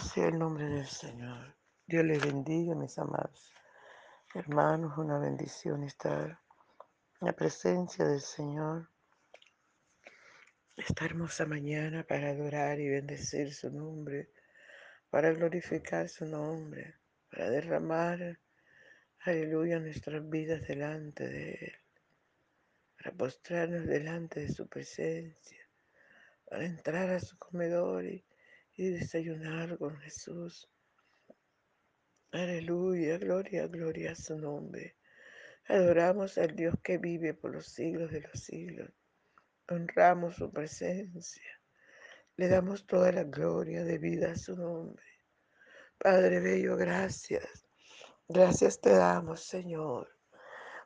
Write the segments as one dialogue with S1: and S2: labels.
S1: Sea el nombre del Señor. Dios les bendiga, mis amados hermanos. Una bendición estar en la presencia del Señor. Esta hermosa mañana para adorar y bendecir su nombre, para glorificar su nombre, para derramar, aleluya, nuestras vidas delante de Él, para postrarnos delante de su presencia, para entrar a su comedor y y desayunar con Jesús. Aleluya, gloria, gloria a su nombre. Adoramos al Dios que vive por los siglos de los siglos. Honramos su presencia. Le damos toda la gloria de vida a su nombre. Padre Bello, gracias. Gracias te damos, Señor.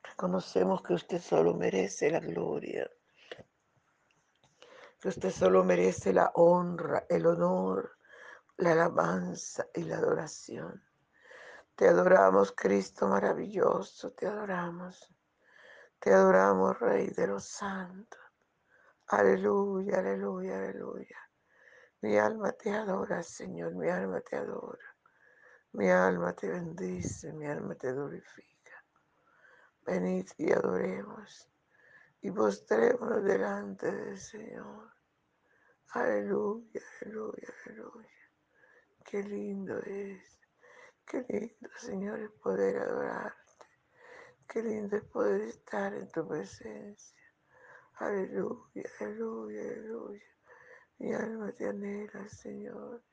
S1: Reconocemos que usted solo merece la gloria, que usted solo merece la honra, el honor, la alabanza y la adoración. Te adoramos, Cristo maravilloso, te adoramos. Te adoramos, Rey de los santos. Aleluya, aleluya, aleluya. Mi alma te adora, Señor, mi alma te adora. Mi alma te bendice, mi alma te glorifica. Venid y adoremos y postrémonos delante del Señor. Aleluya, aleluya, aleluya. Qué lindo es. Qué lindo, Señor, es poder adorarte. Qué lindo es poder estar en tu presencia. Aleluya, aleluya, aleluya. Mi alma te anhela, Señor.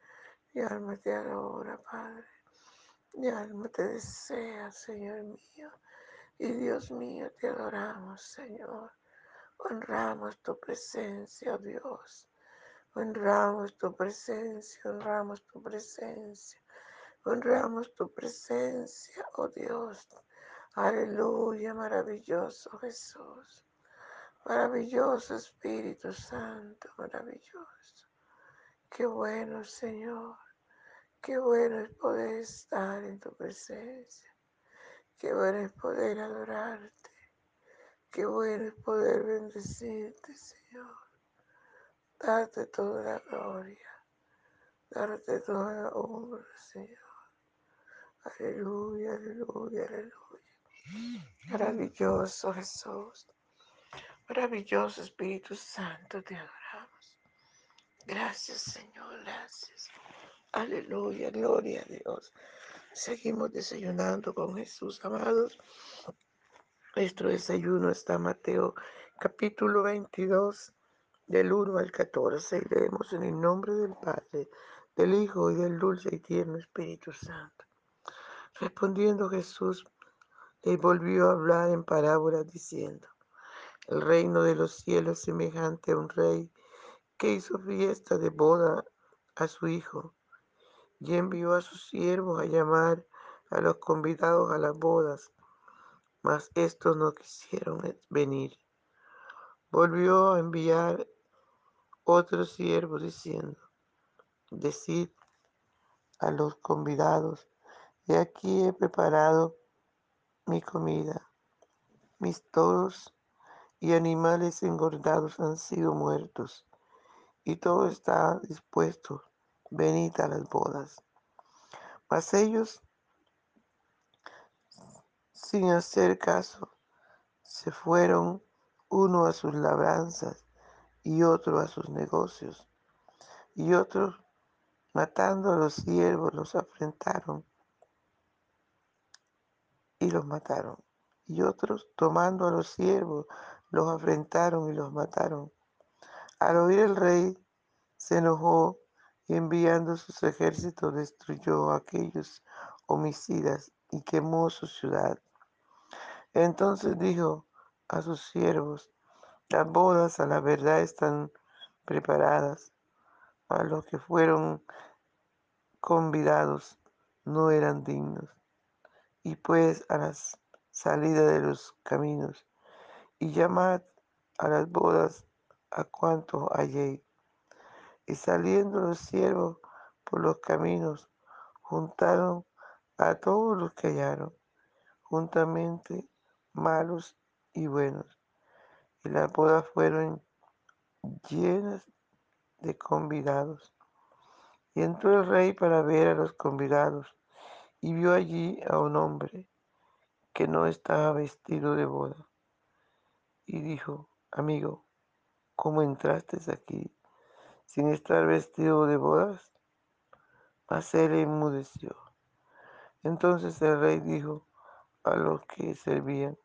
S1: Mi alma te adora, Padre. Mi alma te desea, Señor mío. Y Dios mío, te adoramos, Señor. Honramos tu presencia, oh Dios. Honramos tu presencia, honramos tu presencia. Honramos tu presencia, oh Dios. Aleluya, maravilloso Jesús. Maravilloso Espíritu Santo, maravilloso. Qué bueno, Señor. Qué bueno es poder estar en tu presencia. Qué bueno es poder adorarte. Qué bueno es poder bendecirte, Señor. Darte toda la gloria. Darte toda la honra, Señor. Aleluya, aleluya, aleluya. Maravilloso Jesús. Maravilloso Espíritu Santo, te adoramos. Gracias, Señor, gracias. Aleluya, gloria a Dios. Seguimos desayunando con Jesús, amados. Nuestro desayuno está Mateo capítulo 22, del 1 al 14. Y leemos en el nombre del Padre, del Hijo y del dulce y tierno Espíritu Santo. Respondiendo Jesús, le volvió a hablar en parábolas diciendo, el reino de los cielos es semejante a un rey que hizo fiesta de boda a su hijo y envió a sus siervos a llamar a los convidados a las bodas, mas estos no quisieron venir. Volvió a enviar otros siervos diciendo, decid a los convidados y aquí he preparado mi comida. Mis toros y animales engordados han sido muertos, y todo está dispuesto. Venid a las bodas. Mas ellos, sin hacer caso, se fueron uno a sus labranzas y otro a sus negocios. Y otros, matando a los siervos, los afrentaron y los mataron. Y otros, tomando a los siervos, los afrentaron y los mataron. Al oír el rey, se enojó y enviando sus ejércitos destruyó a aquellos homicidas y quemó su ciudad. Entonces dijo a sus siervos, las bodas a la verdad están preparadas, a los que fueron convidados no eran dignos y pues a la salida de los caminos, y llamad a las bodas a cuantos halléis. Y saliendo los siervos por los caminos, juntaron a todos los que hallaron, juntamente malos y buenos. Y las bodas fueron llenas de convidados. Y entró el rey para ver a los convidados, y vio allí a un hombre que no estaba vestido de boda. Y dijo, amigo, ¿cómo entraste aquí sin estar vestido de bodas? Mas él enmudeció. Entonces el rey dijo a los que servían,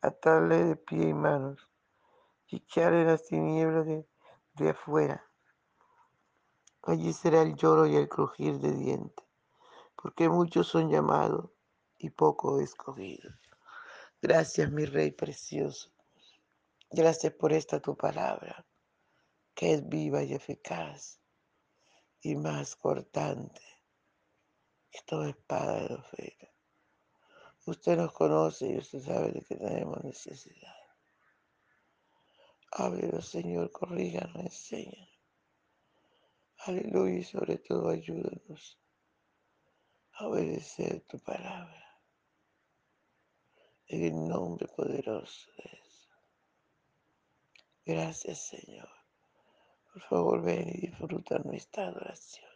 S1: atarle de pie y manos y las tinieblas de, de afuera. Allí será el lloro y el crujir de dientes, porque muchos son llamados y poco escogidos. Gracias, mi Rey precioso. Gracias por esta tu palabra, que es viva y eficaz y más cortante que toda espada de los Usted nos conoce y usted sabe de que tenemos necesidad. Háblenos, Señor, corríganos, enséñanos. Aleluya y sobre todo ayúdanos a obedecer tu palabra. En el nombre poderoso de Jesús. Gracias, Señor. Por favor, ven y disfruta nuestra adoración.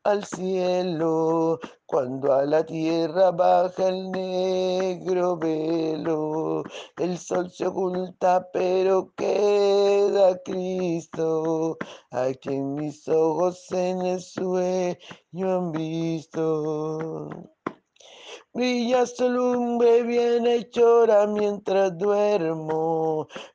S1: al cielo, cuando a la tierra baja el negro velo. El sol se oculta, pero queda Cristo, a quien mis ojos en el sueño han visto. Brilla su lumbre bien llora mientras duermo.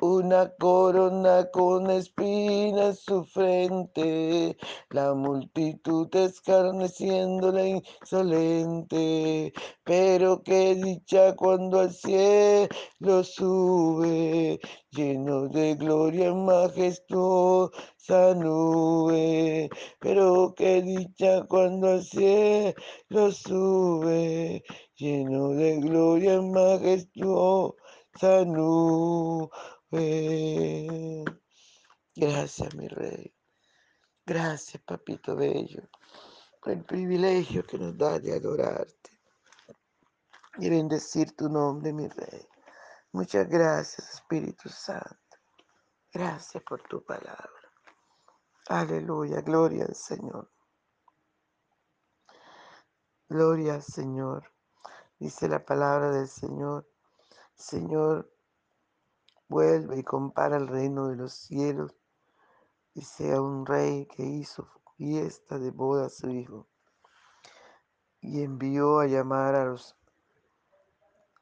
S1: una corona con espinas en su frente, la multitud escarneciéndola insolente, pero qué dicha cuando al cielo sube, lleno de gloria majestuosa nube, pero qué dicha cuando al cielo sube, lleno de gloria majestuosa nube. Gracias, mi rey. Gracias, papito bello, por el privilegio que nos da de adorarte y bendecir tu nombre, mi rey. Muchas gracias, Espíritu Santo. Gracias por tu palabra. Aleluya, gloria al Señor. Gloria al Señor. Dice la palabra del Señor. Señor, vuelve y compara el reino de los cielos y sea un rey que hizo fiesta de boda a su hijo y envió a llamar a los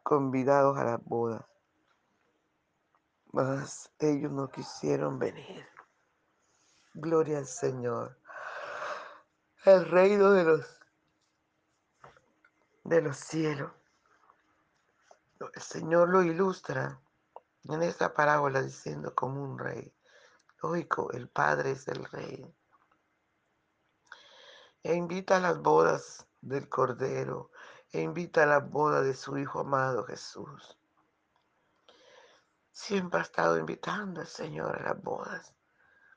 S1: convidados a la boda, mas ellos no quisieron venir. Gloria al Señor. El reino de los, de los cielos. El Señor lo ilustra en esta parábola diciendo como un rey. Lógico, el Padre es el rey. E invita a las bodas del Cordero, e invita a la boda de su Hijo amado Jesús. Siempre ha estado invitando al Señor a las bodas.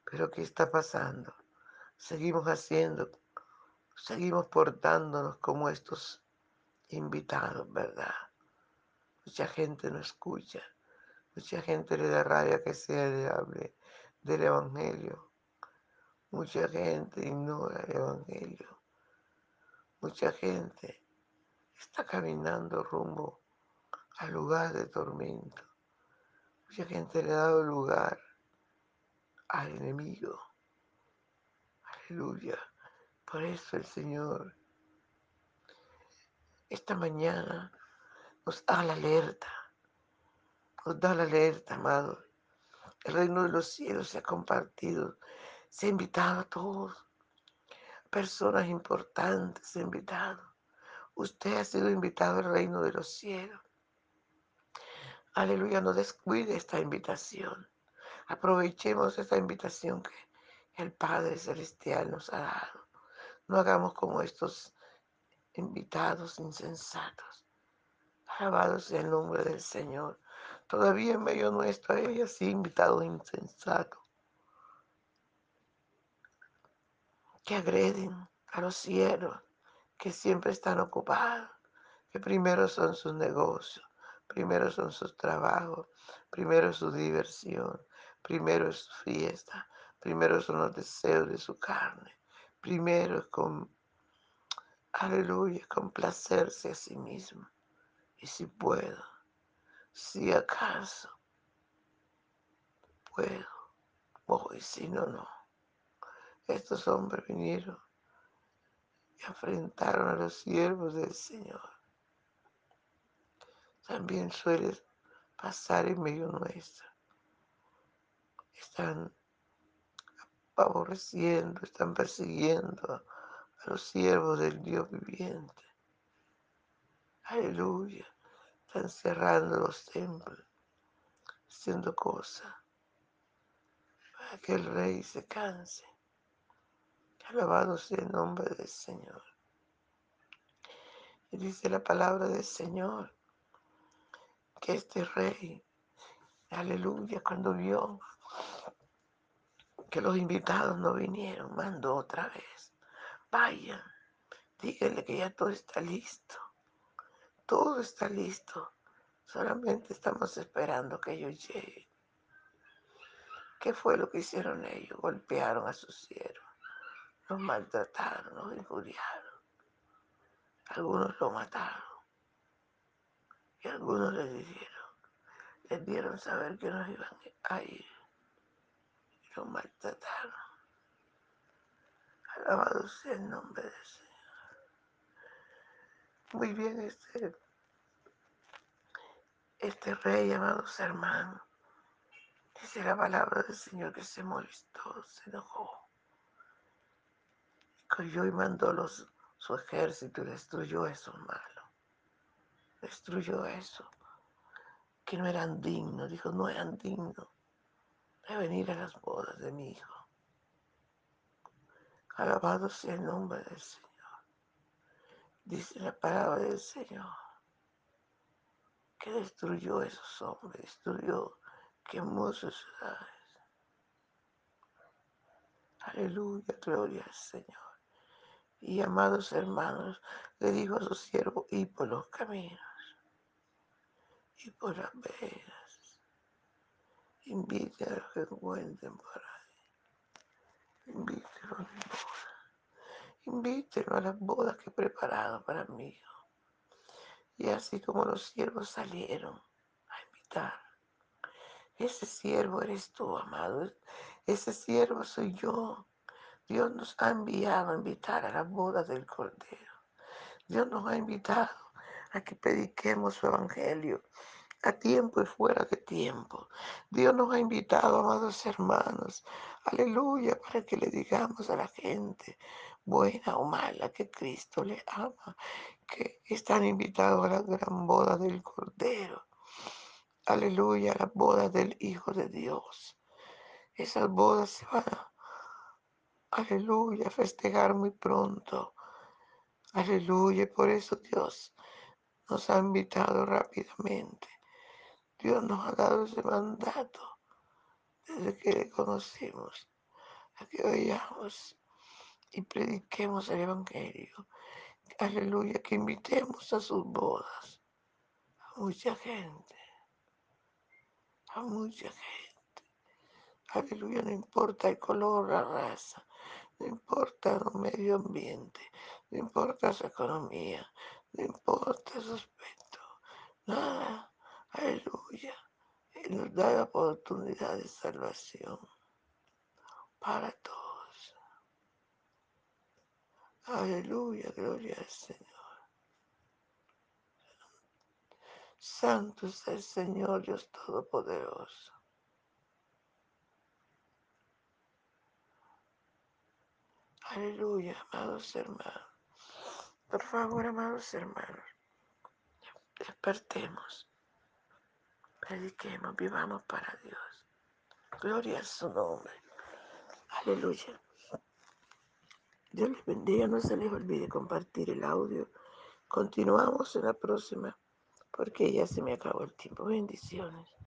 S1: Pero ¿qué está pasando? Seguimos haciendo, seguimos portándonos como estos invitados, ¿verdad? Mucha gente no escucha, mucha gente le da rabia que se le hable del Evangelio. Mucha gente ignora el Evangelio. Mucha gente está caminando rumbo al lugar de tormento. Mucha gente le ha dado lugar al enemigo. Aleluya. Por eso el Señor esta mañana nos da la alerta. Nos da la alerta, amado. El reino de los cielos se ha compartido. Se ha invitado a todos. Personas importantes se ha invitado. Usted ha sido invitado al reino de los cielos. Aleluya, no descuide esta invitación. Aprovechemos esta invitación que el Padre Celestial nos ha dado. No hagamos como estos invitados insensatos. Alabado sea el nombre del Señor. Todavía en medio nuestro hay así invitados insensatos que agreden a los cielos, que siempre están ocupados, que primero son sus negocios, primero son sus trabajos, primero su diversión, primero es su fiesta, primero son los deseos de su carne, primero es con, aleluya, complacerse a sí mismo. Y si puedo, si acaso puedo, voy, si no, no. Estos hombres vinieron y enfrentaron a los siervos del Señor. También suele pasar en medio nuestro. Están aborreciendo, están persiguiendo a los siervos del Dios viviente. Aleluya. Están cerrando los templos, haciendo cosas para que el rey se canse. Alabado sea el nombre del Señor. Y dice la palabra del Señor que este rey, aleluya, cuando vio que los invitados no vinieron, mandó otra vez. Vayan, díganle que ya todo está listo. Todo está listo. Solamente estamos esperando que ellos lleguen. ¿Qué fue lo que hicieron ellos? Golpearon a sus siervos, los maltrataron, los injuriaron. Algunos lo mataron y algunos les dijeron, les dieron saber que no iban a ir y los maltrataron. Alabado sea el nombre del Señor. Muy bien, este, este rey, amados hermanos, dice la palabra del Señor que se molestó, se enojó. Cogió y mandó los, su ejército y destruyó a esos malos. Destruyó eso, que no eran dignos. Dijo, no eran dignos de venir a las bodas de mi hijo. Alabado sea el nombre del Señor. Dice la palabra del Señor que destruyó esos hombres, destruyó, quemó sus ciudades. Aleluya, gloria al Señor. Y amados hermanos, le dijo a su siervo, y por los caminos, y por las veredas, invite a los que encuentren por ahí. Invítenlo a mi boda. Invítenlo a las bodas que he preparado para hijo. Y así como los siervos salieron a invitar. Ese siervo eres tú, amado. Ese siervo soy yo. Dios nos ha enviado a invitar a las bodas del Cordero. Dios nos ha invitado a que prediquemos su evangelio, a tiempo y fuera de tiempo. Dios nos ha invitado, amados hermanos, aleluya, para que le digamos a la gente, buena o mala, que Cristo le ama, que están invitados a la gran boda del Cordero. Aleluya, a la boda del Hijo de Dios. Esas bodas se van a, aleluya, festejar muy pronto. Aleluya, por eso Dios nos ha invitado rápidamente. Dios nos ha dado ese mandato desde que le conocimos, a que vayamos y prediquemos el Evangelio. Aleluya, que invitemos a sus bodas a mucha gente, a mucha gente. Aleluya, no importa el color, la raza, no importa el medio ambiente, no importa su economía, no importa su aspecto, nada. Aleluya. Nos da la oportunidad de salvación para todos. Aleluya, gloria al Señor. Santo es el Señor Dios Todopoderoso. Aleluya, amados hermanos. Por favor, amados hermanos, despertemos, prediquemos, vivamos para Dios. Gloria a su nombre. Aleluya. Dios les bendiga, no se les olvide compartir el audio. Continuamos en la próxima, porque ya se me acabó el tiempo. Bendiciones.